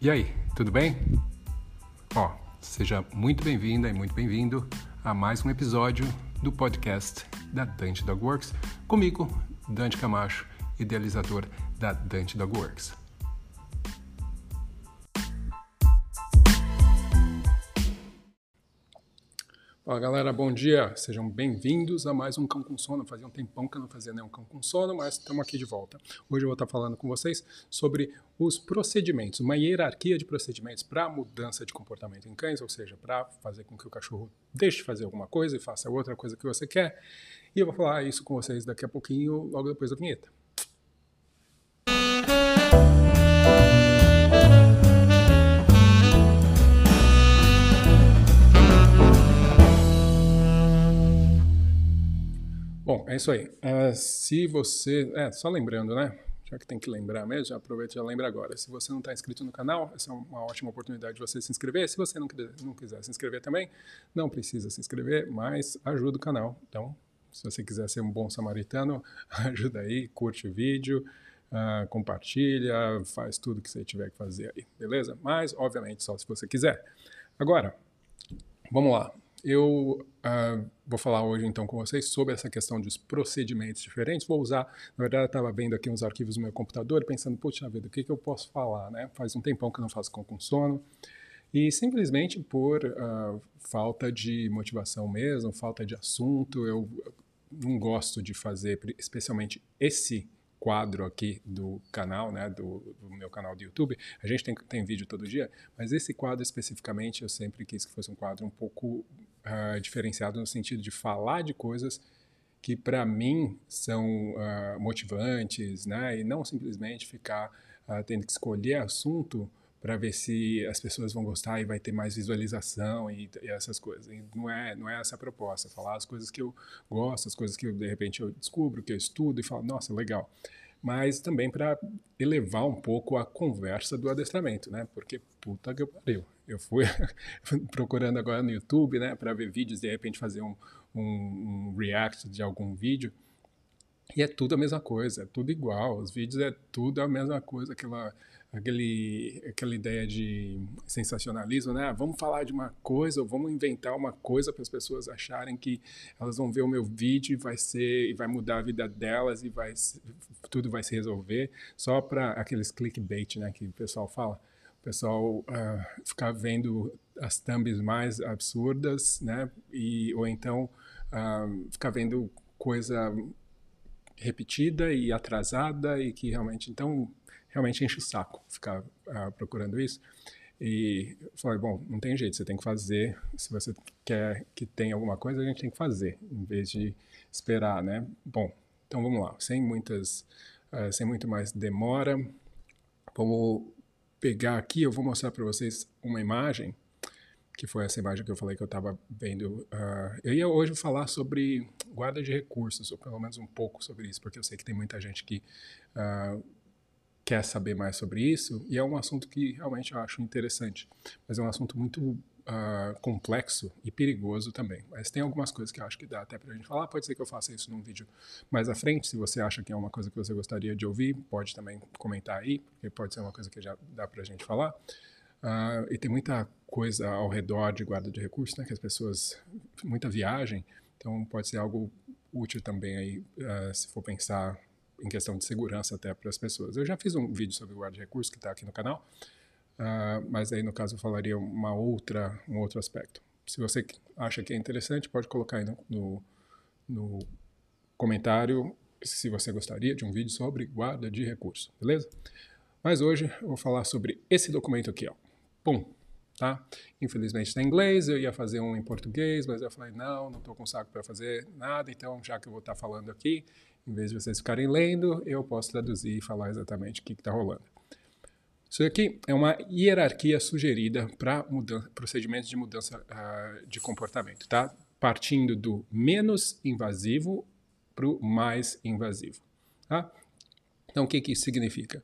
E aí, tudo bem? Ó, seja muito bem-vinda e muito bem-vindo a mais um episódio do podcast da Dante Dog Works, comigo, Dante Camacho, idealizador da Dante Dog Works. Fala galera, bom dia, sejam bem-vindos a mais um Cão com Sono. Fazia um tempão que eu não fazia nenhum Cão com Sono, mas estamos aqui de volta. Hoje eu vou estar falando com vocês sobre os procedimentos, uma hierarquia de procedimentos para mudança de comportamento em cães, ou seja, para fazer com que o cachorro deixe de fazer alguma coisa e faça outra coisa que você quer. E eu vou falar isso com vocês daqui a pouquinho, logo depois da vinheta. Bom, é isso aí. Uh, se você. É, só lembrando, né? Já que tem que lembrar mesmo, já aproveita e já lembra agora. Se você não está inscrito no canal, essa é uma ótima oportunidade de você se inscrever. Se você não, não quiser se inscrever também, não precisa se inscrever, mas ajuda o canal. Então, se você quiser ser um bom samaritano, ajuda aí, curte o vídeo, uh, compartilha, faz tudo que você tiver que fazer aí, beleza? Mas, obviamente, só se você quiser. Agora, vamos lá. Eu uh, vou falar hoje então com vocês sobre essa questão dos procedimentos diferentes. Vou usar, na verdade, eu estava vendo aqui uns arquivos no meu computador, pensando, puxa vida, o que, que eu posso falar, né? Faz um tempão que eu não faço com, com sono. E simplesmente por uh, falta de motivação mesmo, falta de assunto, eu não gosto de fazer, especialmente esse quadro aqui do canal, né, do, do, meu canal do YouTube. A gente tem, tem vídeo todo dia, mas esse quadro especificamente eu sempre quis que fosse um quadro um pouco uh, diferenciado no sentido de falar de coisas que para mim são uh, motivantes, né, e não simplesmente ficar uh, tendo que escolher assunto para ver se as pessoas vão gostar e vai ter mais visualização e, e, essas coisas. E não é não é essa a proposta, falar as coisas que eu gosto, as coisas que eu, de repente eu descubro, que eu estudo e falo, nossa, legal. Mas também para elevar um pouco a conversa do adestramento, né? Porque puta que pariu. Eu fui procurando agora no YouTube, né, para ver vídeos, de repente fazer um, um, um react de algum vídeo. E é tudo a mesma coisa, é tudo igual. Os vídeos é tudo a mesma coisa, aquela aquele, aquela ideia de sensacionalismo, né? Ah, vamos falar de uma coisa, ou vamos inventar uma coisa para as pessoas acharem que elas vão ver o meu vídeo e vai ser, e vai mudar a vida delas e vai, tudo vai se resolver, só para aqueles clickbait, né? Que o pessoal fala. Pessoal uh, ficar vendo as thumbs mais absurdas, né? E, ou então uh, ficar vendo coisa repetida e atrasada e que realmente então realmente enche o saco ficar uh, procurando isso. E falei, bom, não tem jeito, você tem que fazer. Se você quer que tenha alguma coisa, a gente tem que fazer, em vez de esperar, né? Bom, então vamos lá, sem muitas, uh, sem muito mais demora, vamos pegar aqui, eu vou mostrar para vocês uma imagem, que foi essa imagem que eu falei que eu estava vendo. Uh, eu ia hoje falar sobre guarda de recursos, ou pelo menos um pouco sobre isso, porque eu sei que tem muita gente que uh, quer saber mais sobre isso, e é um assunto que realmente eu acho interessante, mas é um assunto muito uh, complexo e perigoso também. Mas tem algumas coisas que eu acho que dá até para a gente falar. Pode ser que eu faça isso num vídeo mais à frente. Se você acha que é uma coisa que você gostaria de ouvir, pode também comentar aí, porque pode ser uma coisa que já dá para a gente falar. Uh, e tem muita coisa ao redor de guarda de recursos, né, que as pessoas, muita viagem, então pode ser algo útil também aí, uh, se for pensar em questão de segurança até para as pessoas. Eu já fiz um vídeo sobre guarda de recursos que está aqui no canal, uh, mas aí no caso eu falaria uma outra, um outro aspecto. Se você acha que é interessante, pode colocar aí no, no, no comentário se você gostaria de um vídeo sobre guarda de recursos, beleza? Mas hoje eu vou falar sobre esse documento aqui, ó. Pum, tá? Infelizmente está em inglês, eu ia fazer um em português, mas eu falei, não, não estou com saco para fazer nada, então já que eu vou estar tá falando aqui, em vez de vocês ficarem lendo, eu posso traduzir e falar exatamente o que está rolando. Isso aqui é uma hierarquia sugerida para procedimentos de mudança uh, de comportamento, tá? Partindo do menos invasivo para o mais invasivo, tá? Então, o que, que isso significa?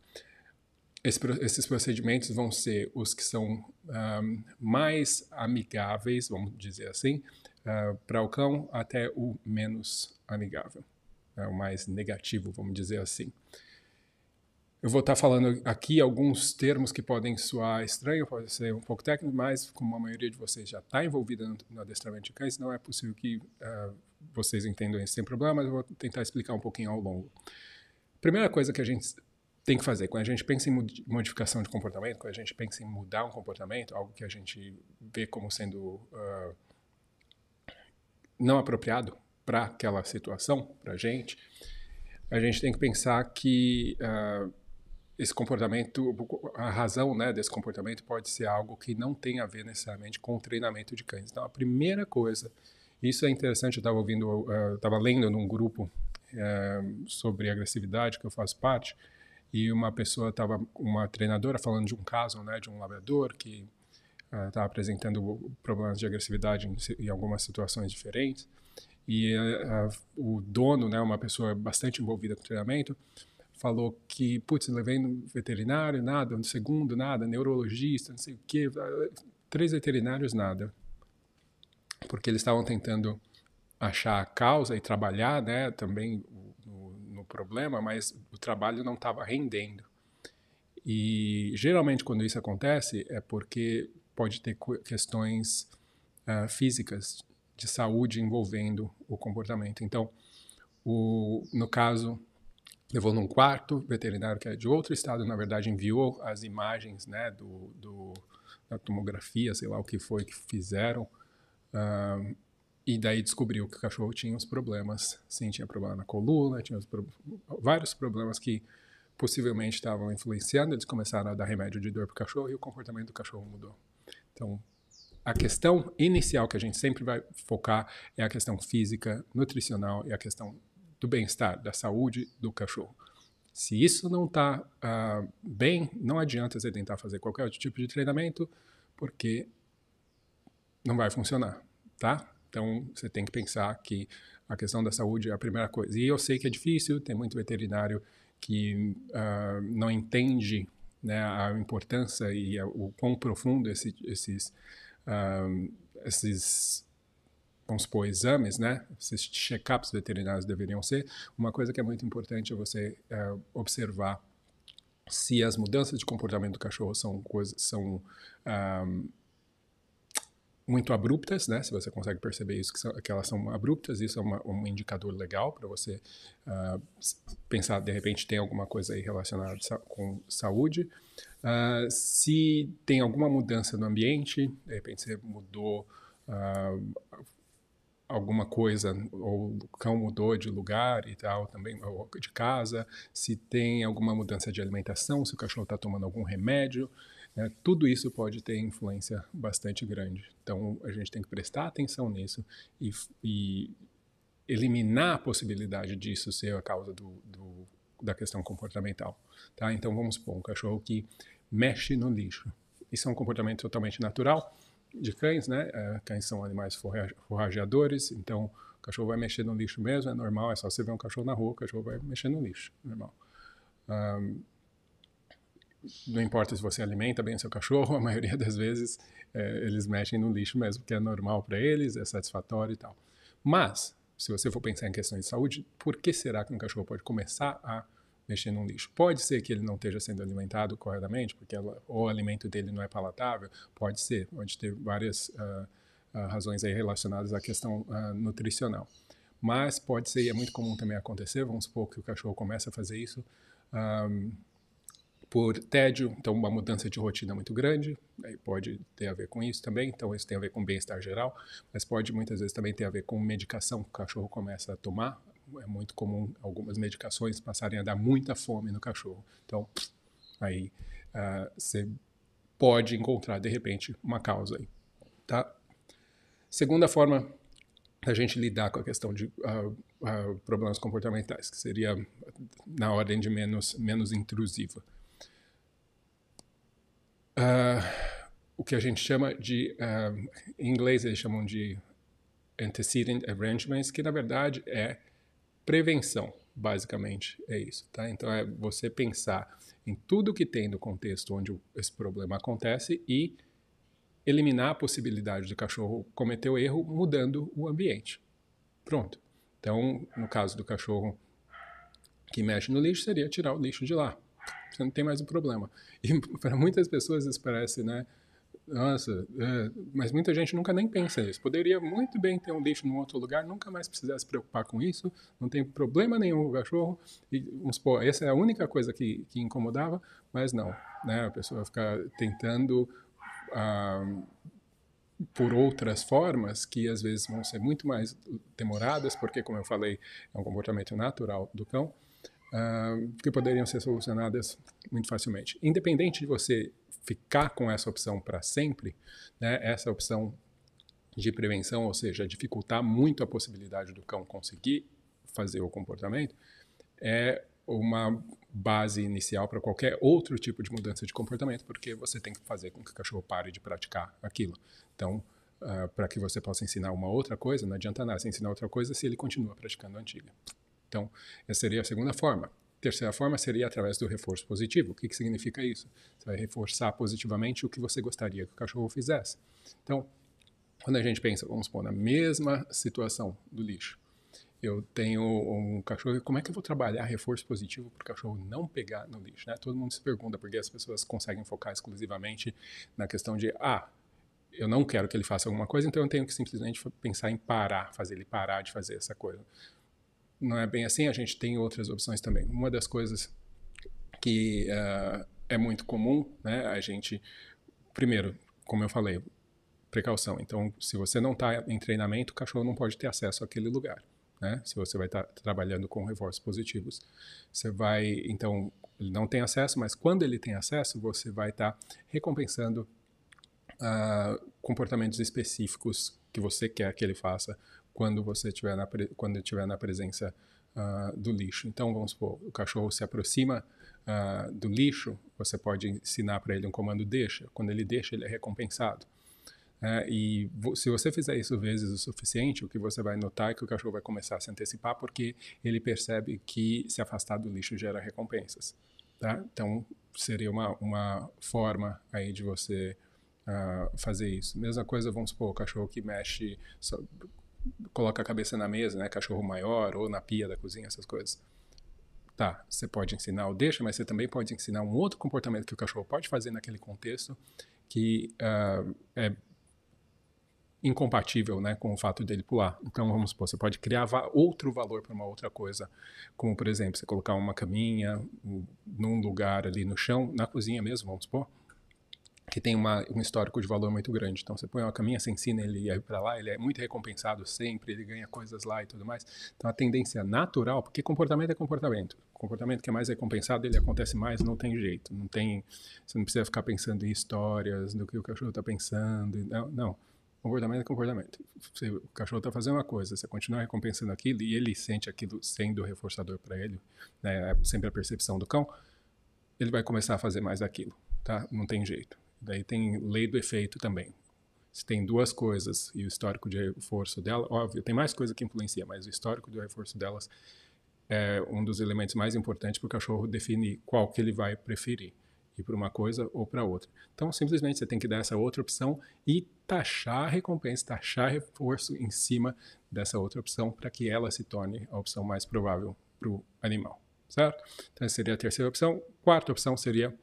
Esse, esses procedimentos vão ser os que são um, ah, mais amigáveis, vamos dizer assim, uh, para o cão, até o menos amigável é o mais negativo, vamos dizer assim. Eu vou estar falando aqui alguns termos que podem soar estranho, pode ser um pouco técnico, mas como a maioria de vocês já está envolvida no, adestramento de cães, não é possível que uh, vocês entendam isso sem problema, mas eu vou tentar explicar um pouquinho ao longo. Primeira coisa que a gente tem que fazer, quando a gente pensa em modificação de comportamento, quando a gente pensa em mudar um comportamento, algo que a gente vê como sendo uh, não apropriado para aquela situação, para a gente, a gente tem que pensar que uh, esse comportamento, a razão né, desse comportamento pode ser algo que não tem a ver necessariamente com o treinamento de cães. Então, a primeira coisa, isso é interessante, eu estava ouvindo, estava uh, lendo num grupo uh, sobre agressividade que eu faço parte, e uma pessoa estava, uma treinadora falando de um caso, né, de um labrador que estava uh, apresentando problemas de agressividade em, em algumas situações diferentes, e o dono, né, uma pessoa bastante envolvida com treinamento, falou que, putz, levei no veterinário, nada, no segundo, nada, neurologista, não sei o quê, três veterinários, nada. Porque eles estavam tentando achar a causa e trabalhar, né, também no, no problema, mas o trabalho não estava rendendo. E geralmente quando isso acontece é porque pode ter questões uh, físicas de saúde envolvendo o comportamento. Então, o, no caso levou num quarto, veterinário que é de outro estado, na verdade enviou as imagens, né, do, do da tomografia, sei lá o que foi que fizeram, uh, e daí descobriu que o cachorro tinha uns problemas, sim, tinha problema na coluna, tinha pro... vários problemas que possivelmente estavam influenciando, eles começaram a dar remédio de dor para o cachorro e o comportamento do cachorro mudou. Então, a questão inicial que a gente sempre vai focar é a questão física, nutricional e a questão do bem-estar, da saúde do cachorro. Se isso não está uh, ah, bem, não adianta você tentar fazer qualquer outro tipo de treinamento, porque não vai funcionar, tá? Então, você tem que pensar que a questão da saúde é a primeira coisa. E eu sei que é difícil, tem muito veterinário que uh, não entende né, a importância e a, o quão profundo esse, esses, uh, esses vamos supor, exames, né? Esses check-ups veterinários deveriam ser. Uma coisa que é muito importante é você é, observar se as mudanças de comportamento do cachorro são coisas são um, muito abruptas, né? Se você consegue perceber isso que, são, que elas são abruptas, isso é uma, um indicador legal para você uh, pensar de repente tem alguma coisa aí relacionada com saúde. Uh, se tem alguma mudança no ambiente, de repente você mudou Uh, alguma coisa, ou o cão mudou de lugar e tal, também, ou de casa, se tem alguma mudança de alimentação, se o cachorro está tomando algum remédio, né? tudo isso pode ter influência bastante grande. Então a gente tem que prestar atenção nisso e, e eliminar a possibilidade disso ser a causa do, do, da questão comportamental. Tá? Então vamos supor um cachorro que mexe no lixo. Isso é um comportamento totalmente natural de cães, né? É, cães são animais forrageadores, então o cachorro vai mexer no lixo mesmo, é normal, é só você ver um cachorro na rua, o cachorro vai mexer no lixo, normal. Um, não importa se você alimenta bem o seu cachorro, a maioria das vezes é, eles mexem no lixo mesmo, porque é normal para eles, é satisfatório e tal. Mas, se você for pensar em questões de saúde, por que será que um cachorro pode começar a mexer num lixo. Pode ser que ele não esteja sendo alimentado corretamente, porque ela, o alimento dele não é palatável, pode ser, pode ter várias uh, uh, razões aí relacionadas à questão uh, nutricional. Mas pode ser, e é muito comum também acontecer, vamos supor que o cachorro começa a fazer isso um, por tédio, então uma mudança de rotina muito grande, pode ter a ver com isso também, então isso tem a ver com bem-estar geral, mas pode muitas vezes também ter a ver com medicação que o cachorro começa a tomar, é muito comum algumas medicações passarem a dar muita fome no cachorro. Então, aí uh, você pode encontrar, de repente, uma causa aí, tá? Segunda forma da gente lidar com a questão de uh, uh, problemas comportamentais, que seria na ordem de menos, menos intrusiva. o que a gente chama de, em inglês eles chamam de antecedent arrangements, que na verdade é Prevenção, basicamente, é isso, tá? Então é você pensar em tudo que tem no contexto onde esse problema acontece e eliminar a possibilidade do cachorro cometer o erro mudando o ambiente. Pronto. Então, no caso do cachorro que mexe no lixo, seria tirar o lixo de lá. você não tem mais o um problema. E para muitas pessoas isso parece, né? Nossa, é, mas muita gente nunca nem pensa nisso. Poderia muito bem ter um lixo em outro lugar, nunca mais precisar se preocupar com isso, não tem problema nenhum o cachorro. E, vamos supor, essa é a única coisa que, que incomodava, mas não. Né? A pessoa ficar tentando ah, por outras formas que às vezes vão ser muito mais demoradas, porque, como eu falei, é um comportamento natural do cão, uh, que poderiam ser solucionadas muito facilmente. Independente de você ficar com essa opção para sempre, né, essa opção de prevenção, ou seja, dificultar muito a possibilidade do cão conseguir fazer o comportamento, é uma base inicial para qualquer outro tipo de mudança de comportamento, porque você tem que fazer com que o cachorro pare de praticar aquilo. Então, uh, para que você possa ensinar uma outra coisa, não adianta nada você ensinar outra coisa se ele continua praticando a antiga. Então, essa seria a segunda forma. Terceira forma seria através do reforço positivo. O que, que significa isso? Você vai reforçar positivamente o que você gostaria que o cachorro fizesse. Então, quando a gente pensa, vamos supor, na mesma situação do lixo, eu tenho um cachorro, como é que eu vou trabalhar reforço positivo para o cachorro não pegar no lixo? Né? Todo mundo se pergunta, porque as pessoas conseguem focar exclusivamente na questão de, ah, eu não quero que ele faça alguma coisa, então eu tenho que simplesmente pensar em parar, fazer ele parar de fazer essa coisa. Não é bem assim, a gente tem outras opções também. Uma das coisas que uh, é muito comum, né, a gente, primeiro, como eu falei, precaução. Então, se você não está em treinamento, o cachorro não pode ter acesso àquele lugar né? Se você vai estar tá trabalhando com reforços positivos, você vai, então, ele não tem acesso, mas quando ele tem acesso, você vai estar tá recompensando uh, comportamentos específicos que você quer que ele faça quando você estiver na quando estiver na presença uh, do lixo. Então, vamos supor, o cachorro se aproxima uh, do lixo, você pode ensinar para ele um comando deixa. Quando ele deixa, ele é recompensado. É, e se você fizer isso vezes o suficiente, o que você vai notar é que o cachorro vai começar a se antecipar porque ele percebe que se afastar do lixo gera recompensas. Tá? Então, seria uma, uma forma aí de você uh, fazer isso. Mesma coisa, vamos supor, o cachorro que mexe, coloca a cabeça na mesa, né? Cachorro maior ou na pia da cozinha, essas coisas. Tá, você pode ensinar o deixa, mas você também pode ensinar um outro comportamento que o cachorro pode fazer naquele contexto que uh, é incompatível né, com o fato dele pular. Então, vamos supor, você pode criar va outro valor para uma outra coisa, como, por exemplo, você colocar uma caminha num lugar ali no chão, na cozinha mesmo, vamos supor, que tem uma, um histórico de valor muito grande. Então, você põe uma caminha, você ensina ele ir para lá, ele é muito recompensado sempre, ele ganha coisas lá e tudo mais. Então, a tendência natural, porque comportamento é comportamento. O comportamento que é mais recompensado, ele acontece mais, não tem jeito. Não tem, você não precisa ficar pensando em histórias, do que o cachorro está pensando. Não, não Comportamento é comportamento. Se o cachorro está fazendo uma coisa, você continua recompensando aquilo e ele sente aquilo sendo reforçador para ele, né, é sempre a percepção do cão, ele vai começar a fazer mais aquilo, tá? Não tem jeito. Daí tem lei do efeito também. Se tem duas coisas e o histórico de reforço dela, óbvio, tem mais coisa que influencia, mas o histórico de reforço delas é um dos elementos mais importantes para o cachorro definir qual que ele vai preferir ir para uma coisa ou para outra. Então, simplesmente você tem que dar essa outra opção e taxar a recompensa, taxar reforço em cima dessa outra opção para que ela se torne a opção mais provável para o animal, certo? Então, essa seria a terceira opção. Quarta opção seria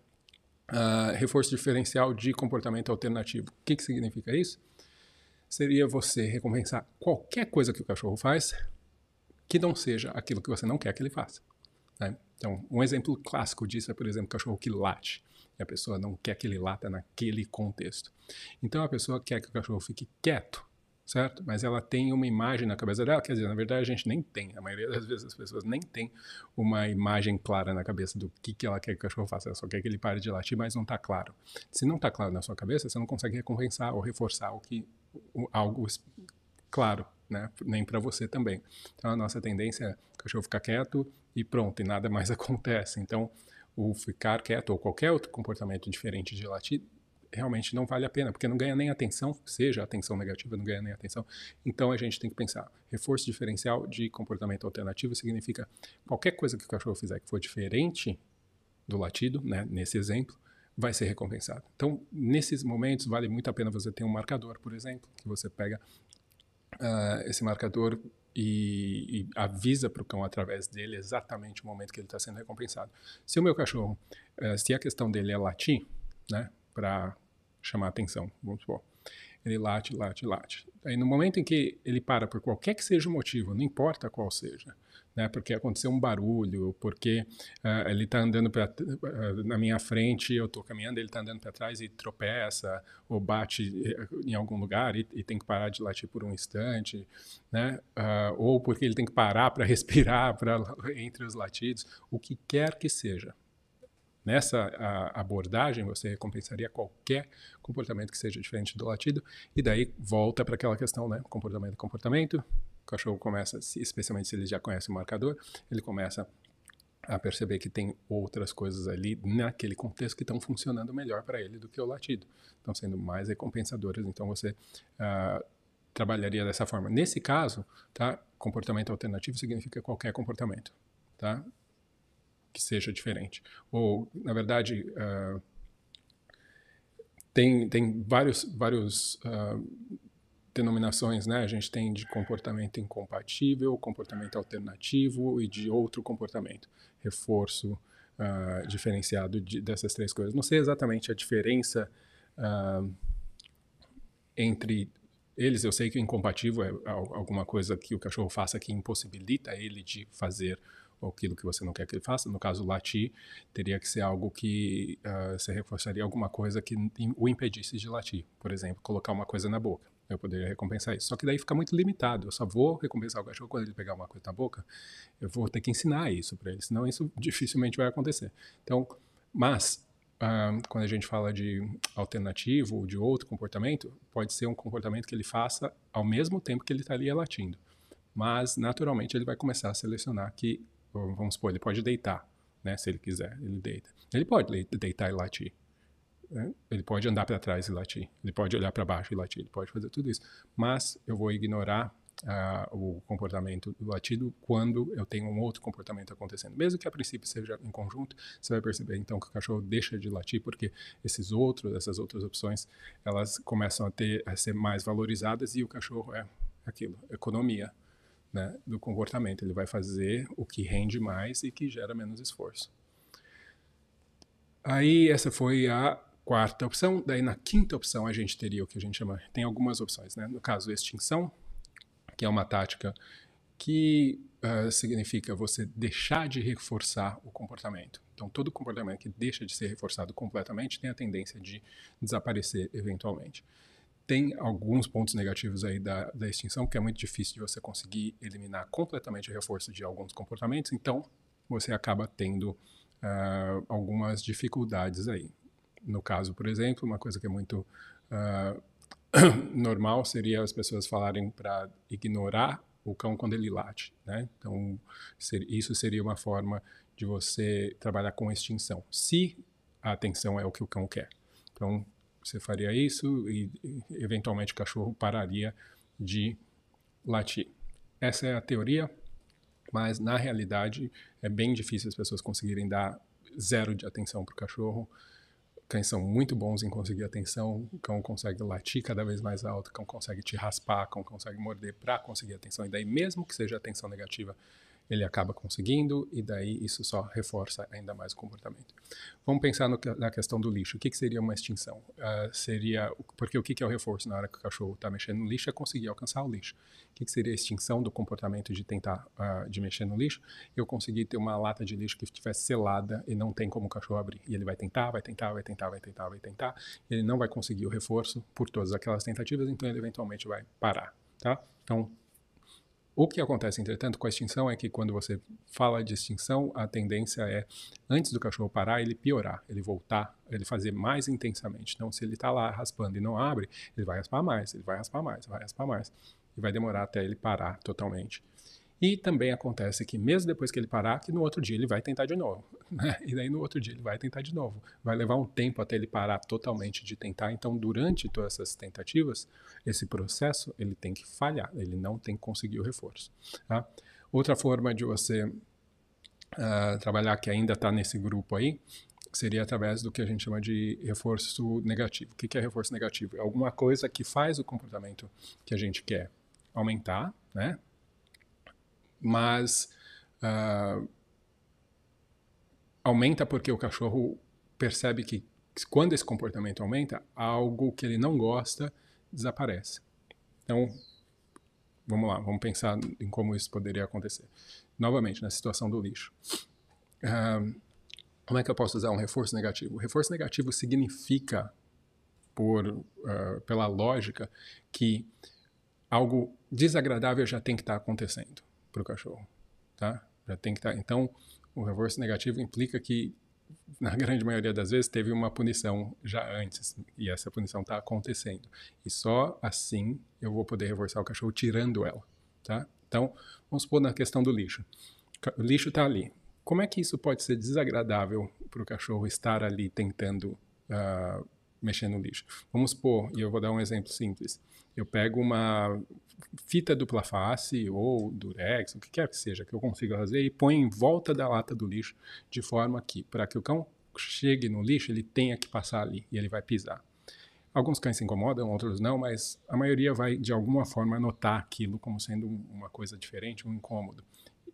uh, reforço diferencial de comportamento alternativo. O que, que significa isso? Seria você recompensar qualquer coisa que o cachorro faz que não seja aquilo que você não quer que ele faça. Né? Então, um exemplo clássico disso é, por exemplo, cachorro que late. E a pessoa não quer que ele lata naquele contexto. Então, a pessoa quer que o cachorro fique quieto, certo? Mas ela tem uma imagem na cabeça dela, quer dizer, na verdade a gente nem tem, a maioria das vezes as pessoas nem tem uma imagem clara na cabeça do que, que ela quer que o cachorro faça, ela só quer que ele pare de latir, mas não está claro. Se não está claro na sua cabeça, você não consegue recompensar ou reforçar o que, o, algo claro, né? Nem para você também. Então a nossa tendência é o cachorro ficar quieto, e pronto, e nada mais acontece. Então, o ficar quieto ou qualquer outro comportamento diferente de latir realmente não vale a pena, porque não ganha nem atenção, seja atenção negativa, não ganha nem atenção. Então a gente tem que pensar, reforço diferencial de comportamento alternativo significa qualquer coisa que o cachorro fizer que for diferente do latido, né, nesse exemplo, vai ser recompensado. Então, nesses momentos vale muito a pena você ter um marcador, por exemplo, que você pega uh, esse marcador e, e avisa para o cão através dele exatamente o momento que ele está sendo recompensado. Se o meu cachorro, uh, se a questão dele é latir, né, para chamar atenção, vamos supor, ele late, late, late. Aí no momento em que ele para por qualquer que seja o motivo, não importa qual seja, né, porque aconteceu um barulho, porque uh, ele está andando pra, uh, na minha frente, eu estou caminhando, ele está andando para trás e tropeça, ou bate eh, em algum lugar e, e, tem que parar de latir por um instante, né, uh, ou porque ele tem que parar para respirar pra, entre os latidos, o que quer que seja. Nessa abordagem, você recompensaria qualquer comportamento que seja diferente do latido, e daí volta para aquela questão, né? Comportamento, comportamento. O cachorro começa, especialmente se ele já conhece o marcador, ele começa a perceber que tem outras coisas ali naquele contexto que estão funcionando melhor para ele do que o latido. Estão sendo mais recompensadoras, então você uh, trabalharia dessa forma. Nesse caso, tá? Comportamento alternativo significa qualquer comportamento, tá? Que seja diferente. Ou, na verdade, uh, tem, tem vários, vários uh, denominações, né? A gente tem de comportamento incompatível, comportamento alternativo e de outro comportamento. Reforço uh, diferenciado de, dessas três coisas. Não sei exatamente a diferença entre eles. Eu sei que o incompatível é alguma coisa que o cachorro faça que impossibilita ele de fazer ou aquilo que você não quer que ele faça. No caso, latir, teria que ser algo que uh, você reforçaria alguma coisa que o impedisse de latir. Por exemplo, colocar uma coisa na boca. Eu poderia recompensar isso. Só que daí fica muito limitado. Eu só vou recompensar o cachorro quando ele pegar uma coisa na boca. Eu vou ter que ensinar isso para ele, senão isso dificilmente vai acontecer. Então, mas Uh, quando a gente fala de alternativo ou de outro comportamento, pode ser um comportamento que ele faça ao mesmo tempo que ele está ali latindo. Mas, naturalmente, ele vai começar a selecionar que vamos supor, ele pode deitar, né? Se ele quiser, ele deita. Ele pode deitar e latir. Né? Ele pode andar para trás e latir. Ele pode olhar para baixo e latir. Ele pode fazer tudo isso. Mas eu vou ignorar uh, o comportamento do latido quando eu tenho um outro comportamento acontecendo. Mesmo que a princípio seja em conjunto, você vai perceber então que o cachorro deixa de latir porque esses outros, essas outras opções, elas começam a ter a ser mais valorizadas e o cachorro é aquilo, economia né, do comportamento. Ele vai fazer o que rende mais e que gera menos esforço. Aí essa foi a quarta opção. Daí na quinta opção a gente teria o que a gente chama, tem algumas opções, né? No caso extinção, que é uma tática que uh, significa você deixar de reforçar o comportamento. Então todo comportamento que deixa de ser reforçado completamente tem a tendência de desaparecer eventualmente tem alguns pontos negativos aí da, da extinção, que é muito difícil de você conseguir eliminar completamente o reforço de alguns comportamentos, então você acaba tendo uh, algumas dificuldades aí. No caso, por exemplo, uma coisa que é muito uh, normal seria as pessoas falarem para ignorar o cão quando ele late, né? Então, ser, isso seria uma forma de você trabalhar com extinção, se a atenção é o que o cão quer. Então, você faria isso e, eventualmente, o cachorro pararia de latir. Essa é a teoria, mas na realidade é bem difícil as pessoas conseguirem dar zero de atenção para o cachorro. Cães são muito bons em conseguir atenção, o cão consegue latir cada vez mais alto, o cão consegue te raspar, o cão consegue morder para conseguir atenção. E daí, mesmo que seja atenção negativa, ele acaba conseguindo e daí isso só reforça ainda mais o comportamento. Vamos pensar no, na questão do lixo. O que, que seria uma extinção? Uh, seria porque o que, que é o reforço na hora que o cachorro está mexendo no lixo é conseguir alcançar o lixo. O que, que seria a extinção do comportamento de tentar uh, de mexer no lixo? Eu conseguir ter uma lata de lixo que estivesse selada e não tem como o cachorro abrir. E ele vai tentar, vai tentar, vai tentar, vai tentar, vai tentar. Ele não vai conseguir o reforço por todas aquelas tentativas, então ele eventualmente vai parar, tá? Então o que acontece, entretanto, com a extinção é que quando você fala de extinção, a tendência é, antes do cachorro parar, ele piorar, ele voltar, ele fazer mais intensamente. Então, se ele está lá raspando e não abre, ele vai raspar mais, ele vai raspar mais, vai raspar mais. E vai demorar até ele parar totalmente. E também acontece que, mesmo depois que ele parar, que no outro dia ele vai tentar de novo. Né? E daí no outro dia ele vai tentar de novo. Vai levar um tempo até ele parar totalmente de tentar. Então, durante todas essas tentativas, esse processo ele tem que falhar, ele não tem que conseguir o reforço. Tá? Outra forma de você uh, trabalhar que ainda está nesse grupo aí seria através do que a gente chama de reforço negativo. O que é reforço negativo? É alguma coisa que faz o comportamento que a gente quer aumentar, né? Mas uh, aumenta porque o cachorro percebe que quando esse comportamento aumenta, algo que ele não gosta desaparece. Então, vamos lá, vamos pensar em como isso poderia acontecer. Novamente, na situação do lixo. Uh, como é que eu posso usar um reforço negativo? O reforço negativo significa, por, uh, pela lógica, que algo desagradável já tem que estar acontecendo para o cachorro, tá? Já tem que estar. Então, o reforço negativo implica que na grande maioria das vezes teve uma punição já antes e essa punição está acontecendo e só assim eu vou poder reforçar o cachorro tirando ela, tá? Então, vamos supor na questão do lixo. O lixo está ali. Como é que isso pode ser desagradável para o cachorro estar ali tentando uh, mexer no lixo? Vamos supor, e eu vou dar um exemplo simples. Eu pego uma fita dupla face ou durex, o que quer que seja, que eu consiga fazer, e ponho em volta da lata do lixo, de forma que, para que o cão chegue no lixo, ele tenha que passar ali e ele vai pisar. Alguns cães se incomodam, outros não, mas a maioria vai de alguma forma notar aquilo como sendo uma coisa diferente, um incômodo.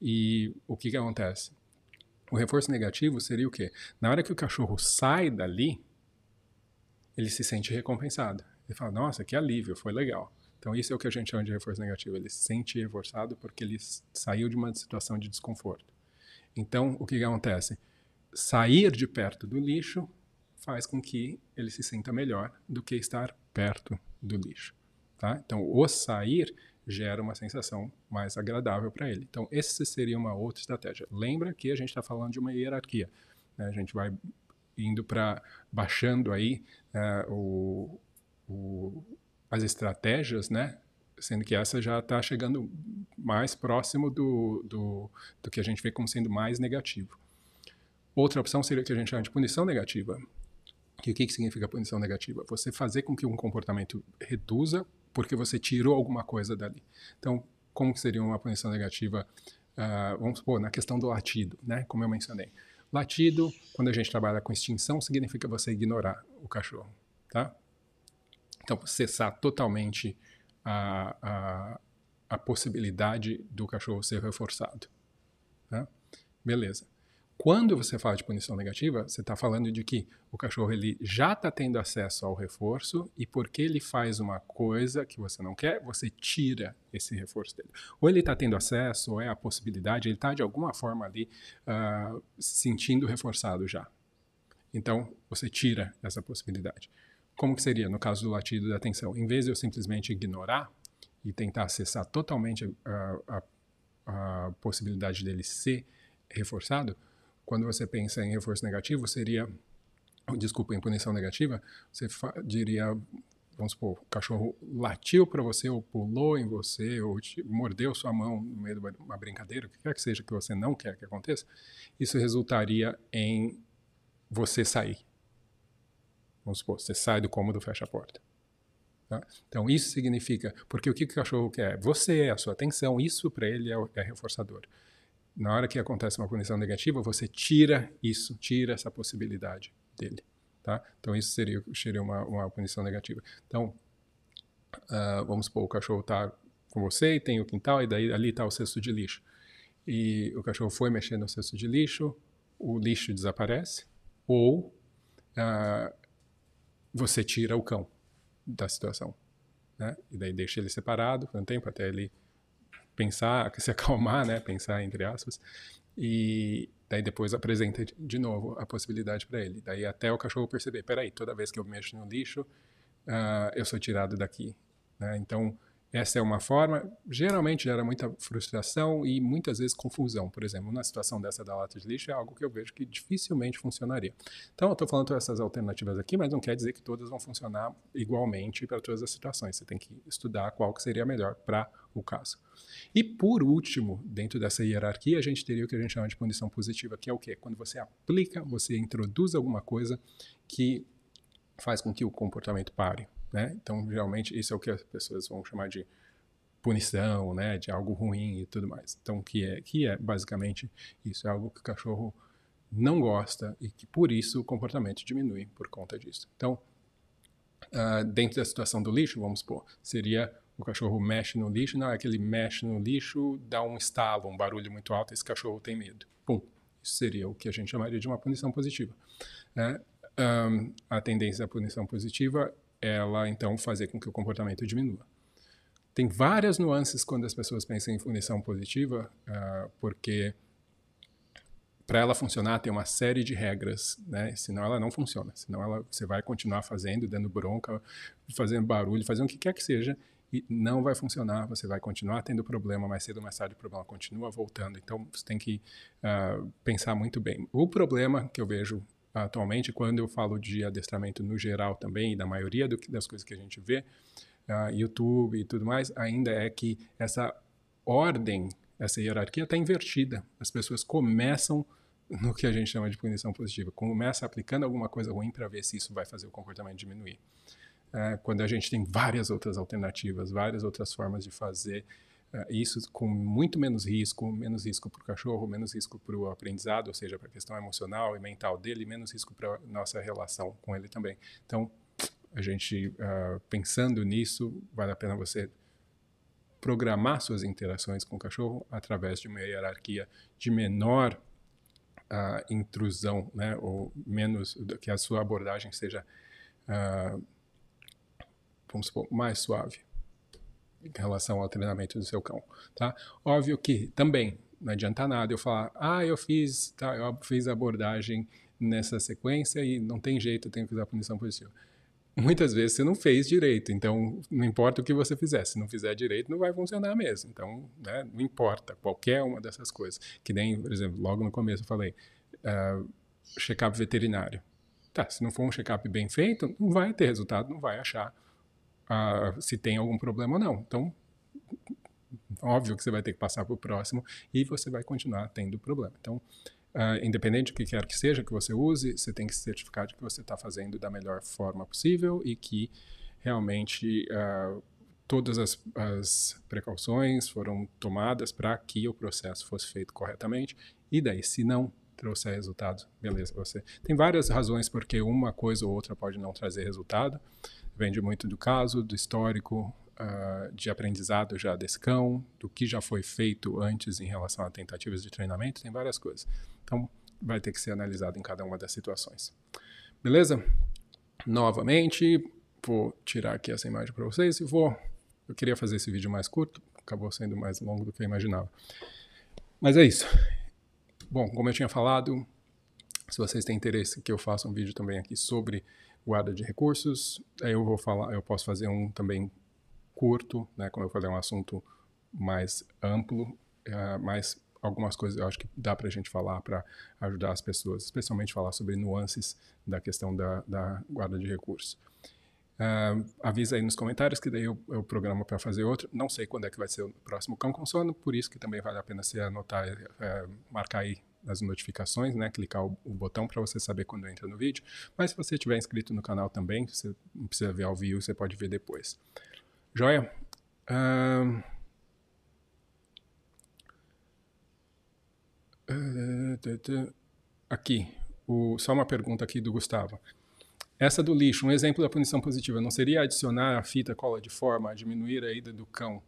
E o que, que acontece? O reforço negativo seria o quê? Na hora que o cachorro sai dali, ele se sente recompensado. Ele fala, nossa, que alívio, foi legal. Então isso é o que a gente chama de reforço negativo. Ele se sente reforçado porque ele saiu de uma situação de desconforto. Então, o que, acontece? Sair de perto do lixo faz com que ele se sinta melhor do que estar perto do lixo. Tá? Então, o sair gera uma sensação mais agradável para ele. Então, essa seria uma outra estratégia. Lembra que a gente está falando de uma hierarquia. Né? A gente vai indo para baixando aí uh, o, o, as estratégias, né? Sendo que essa já está chegando mais próximo do, do, do que a gente vê como sendo mais negativo. Outra opção seria o que a gente chama de punição negativa. E o que, que significa punição negativa? Você fazer com que um comportamento reduza porque você tirou alguma coisa dali. Então, como que seria uma punição negativa? Uh, vamos supor, na questão do latido, né? Como eu mencionei. Latido, quando a gente trabalha com extinção, significa você ignorar o cachorro, tá? Então, cessar totalmente a, a, a possibilidade do cachorro ser reforçado. Tá? Beleza. Quando você fala de punição negativa, você está falando de que o cachorro ele já está tendo acesso ao reforço e porque ele faz uma coisa que você não quer, você tira esse reforço dele. Ou ele está tendo acesso, ou é a possibilidade, ele está de alguma forma ali uh, se sentindo reforçado já. Então, você tira essa possibilidade. Como que seria no caso do latido da atenção? Em vez de eu simplesmente ignorar e tentar acessar totalmente a, a, a possibilidade dele ser reforçado, quando você pensa em reforço negativo, seria, desculpa, em punição negativa, você diria, vamos supor, o cachorro latiu para você, ou pulou em você, ou mordeu sua mão no meio de uma brincadeira, o que quer que seja que você não quer que aconteça, isso resultaria em você sair. Vamos supor, você sai do cômodo, fecha a porta. Tá? Então, isso significa, porque o que o cachorro quer? Você, a sua atenção, isso para ele é, é reforçador na hora que acontece uma punição negativa, você tira isso, tira essa possibilidade dele. Tá? Então, isso seria, seria uma, uma punição negativa. Então, uh, vamos supor, o cachorro está com você e tem o quintal, e daí ali está o cesto de lixo. E o cachorro foi mexer no cesto de lixo, o lixo desaparece, ou uh, você tira o cão da situação. Né? E daí deixa ele separado por um tempo até ele pensar, se acalmar, né? Pensar entre aspas. E daí depois apresenta de novo a possibilidade para ele. Daí até o cachorro perceber, peraí, toda vez que eu mexo no lixo, uh, eu sou tirado daqui. Né? Então essa é uma forma, geralmente gera muita frustração e muitas vezes confusão. Por exemplo, na situação dessa da lata de lixo, é algo que eu vejo que dificilmente funcionaria. Então, eu estou falando essas alternativas aqui, mas não quer dizer que todas vão funcionar igualmente para todas as situações. Você tem que estudar qual que seria melhor para o caso. E por último, dentro dessa hierarquia, a gente teria o que a gente chama de punição positiva, que é o quê? Quando você aplica, você introduz alguma coisa que faz com que o comportamento pare. Né? Então, geralmente, isso é o que as pessoas vão chamar de punição, né, de algo ruim e tudo mais. Então, que é que é basicamente isso é algo que o cachorro não gosta e que por isso o comportamento diminui por conta disso. Então, uh, dentro da situação do lixo, vamos supor, seria o cachorro mexe no lixo, não é que ele mexe no lixo, dá um estalo, um barulho muito alto, esse cachorro tem medo. Pum. Isso seria o que a gente chamaria de uma punição positiva. Né? Um, a tendência da punição positiva, ela então fazer com que o comportamento diminua. Tem várias nuances quando as pessoas pensam em punição positiva, uh, porque para ela funcionar tem uma série de regras, né? Senão ela não funciona. Senão ela, você vai continuar fazendo, dando bronca, fazendo barulho, fazendo o que quer que seja, e não vai funcionar. Você vai continuar tendo problema, mais cedo ou mais tarde o problema continua voltando. Então você tem que uh, pensar muito bem. O problema que eu vejo atualmente, quando eu falo de adestramento no geral também, e da maioria do, das coisas que a gente vê, uh, YouTube e tudo mais, ainda é que essa ordem, essa hierarquia está invertida. As pessoas começam no que a gente chama de punição positiva, começa aplicando alguma coisa ruim para ver se isso vai fazer o comportamento diminuir. Uh, quando a gente tem várias outras alternativas, várias outras formas de fazer uh, isso com muito menos risco, menos risco para o cachorro, menos risco para o aprendizado, ou seja, para a questão emocional e mental dele, menos risco para nossa relação com ele também. Então, a gente uh, pensando nisso, vale a pena você programar suas interações com o cachorro através de uma hierarquia de menor uh, intrusão, né, ou menos que a sua abordagem seja, uh, vamos supor, mais suave em relação ao treinamento do seu cão, tá? Óbvio que também não adianta nada eu falar, ah, eu fiz, tá, eu fiz a abordagem nessa sequência e não tem jeito, eu tenho que usar a punição positiva muitas vezes você não fez direito. Então, não importa o que você fizer, se não fizer direito, não vai funcionar mesmo. Então, né, não importa qualquer uma dessas coisas. Que nem, por exemplo, logo no começo eu falei, uh, check-up veterinário. Tá, se não for um check-up bem feito, não vai ter resultado, não vai achar se tem algum problema ou não. Então, óbvio que você vai ter que passar para o próximo e você vai continuar tendo problema. Então, Uh, independente do que quer que seja que você use, você tem que se certificar de que você está fazendo da melhor forma possível e que realmente uh, todas as, as, precauções foram tomadas para que o processo fosse feito corretamente. E daí, se não trouxer resultado, beleza, você. Tem várias razões porque uma coisa ou outra pode não trazer resultado. Depende muito do caso, do histórico, uh, de aprendizado já desse cão, do que já foi feito antes em relação a tentativas de treinamento, tem várias coisas. Então, vai ter que ser analisado em cada uma das situações. Beleza? Novamente, vou tirar aqui essa imagem para vocês e vou. Eu queria fazer esse vídeo mais curto, acabou sendo mais longo do que eu imaginava. Mas é isso. Bom, como eu tinha falado, se vocês têm interesse que eu faça um vídeo também aqui sobre guarda de recursos, aí eu vou falar, eu posso fazer um também curto, né? Como eu falei, é um assunto mais amplo, uh, mas algumas coisas eu acho que dá para a gente falar para ajudar as pessoas, especialmente falar sobre nuances da questão da, da guarda de recursos. Uh, avisa aí nos comentários que daí eu, eu programo para fazer outro. Não sei quando é que vai ser o próximo Cão com Sono, por isso que também vale a pena você anotar, uh, marcar aí as notificações, né? Clicar o, o botão para você saber quando entra no vídeo. Mas se você estiver inscrito no canal também, você não precisa ver ao vivo, você pode ver depois. Joia? Uh, aqui, o, só uma pergunta aqui do Gustavo. Essa do lixo, um exemplo da punição positiva, não seria adicionar a fita cola de forma, diminuir a ida do cão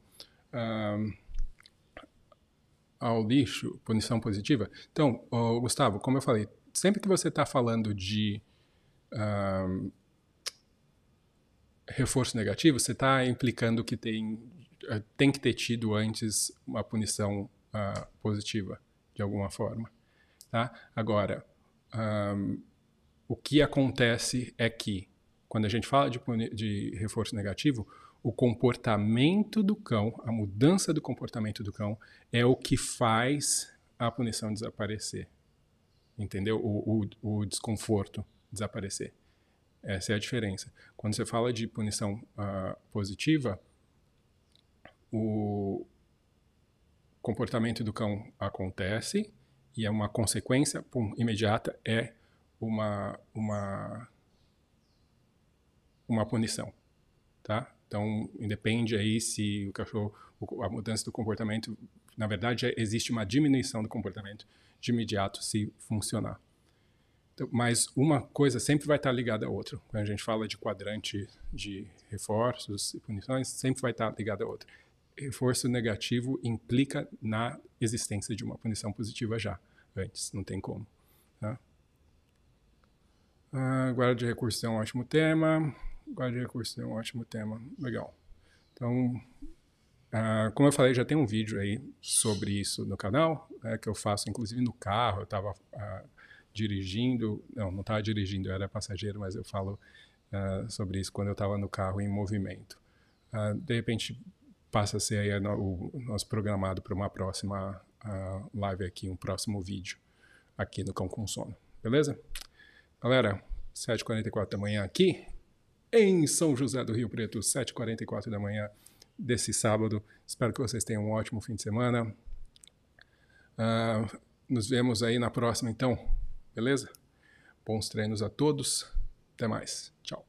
ao lixo, punição positiva? Então, Gustavo, como eu falei, sempre que você está falando de reforço negativo, você está implicando que tem, eh, tem que ter tido antes uma punição uh, positiva, de alguma forma. Tá? Agora, um, o que acontece é que, quando a gente fala de, de reforço negativo, o comportamento do cão, a mudança do comportamento do cão, é o que faz a punição desaparecer. Entendeu? O, o, o desconforto desaparecer. Essa é a diferença. Quando você fala de punição uh, positiva, o comportamento do cão acontece e é uma consequência pum, imediata é uma uma uma punição, tá? Então independe aí se o cachorro a mudança do comportamento, na verdade existe uma diminuição do comportamento de imediato se funcionar. Então, mas uma coisa sempre vai estar ligada à outra. Quando a gente fala de quadrante de reforços e punições, sempre vai estar ligada à outra. Reforço negativo implica na existência de uma punição positiva já, antes, não tem como. Tá? Ah, guarda de recursos é um ótimo tema. Guarda de recursos é um ótimo tema. Legal. Então, ah, como eu falei, já tem um vídeo aí sobre isso no canal, né, que eu faço inclusive no carro. Eu estava ah, dirigindo, não, não estava dirigindo, eu era passageiro, mas eu falo uh, sobre isso quando eu estava no carro em movimento. Uh, de repente passa a ser aí o, nosso programado para uma próxima uh, live aqui, um próximo vídeo aqui no Cão com Sono, beleza? Galera, 7h44 da manhã aqui em São José do Rio Preto, 7h44 da manhã desse sábado. Espero que vocês tenham um ótimo fim de semana. Uh, nos vemos aí na próxima, então. Beleza? Bons treinos a todos. Até mais. Tchau.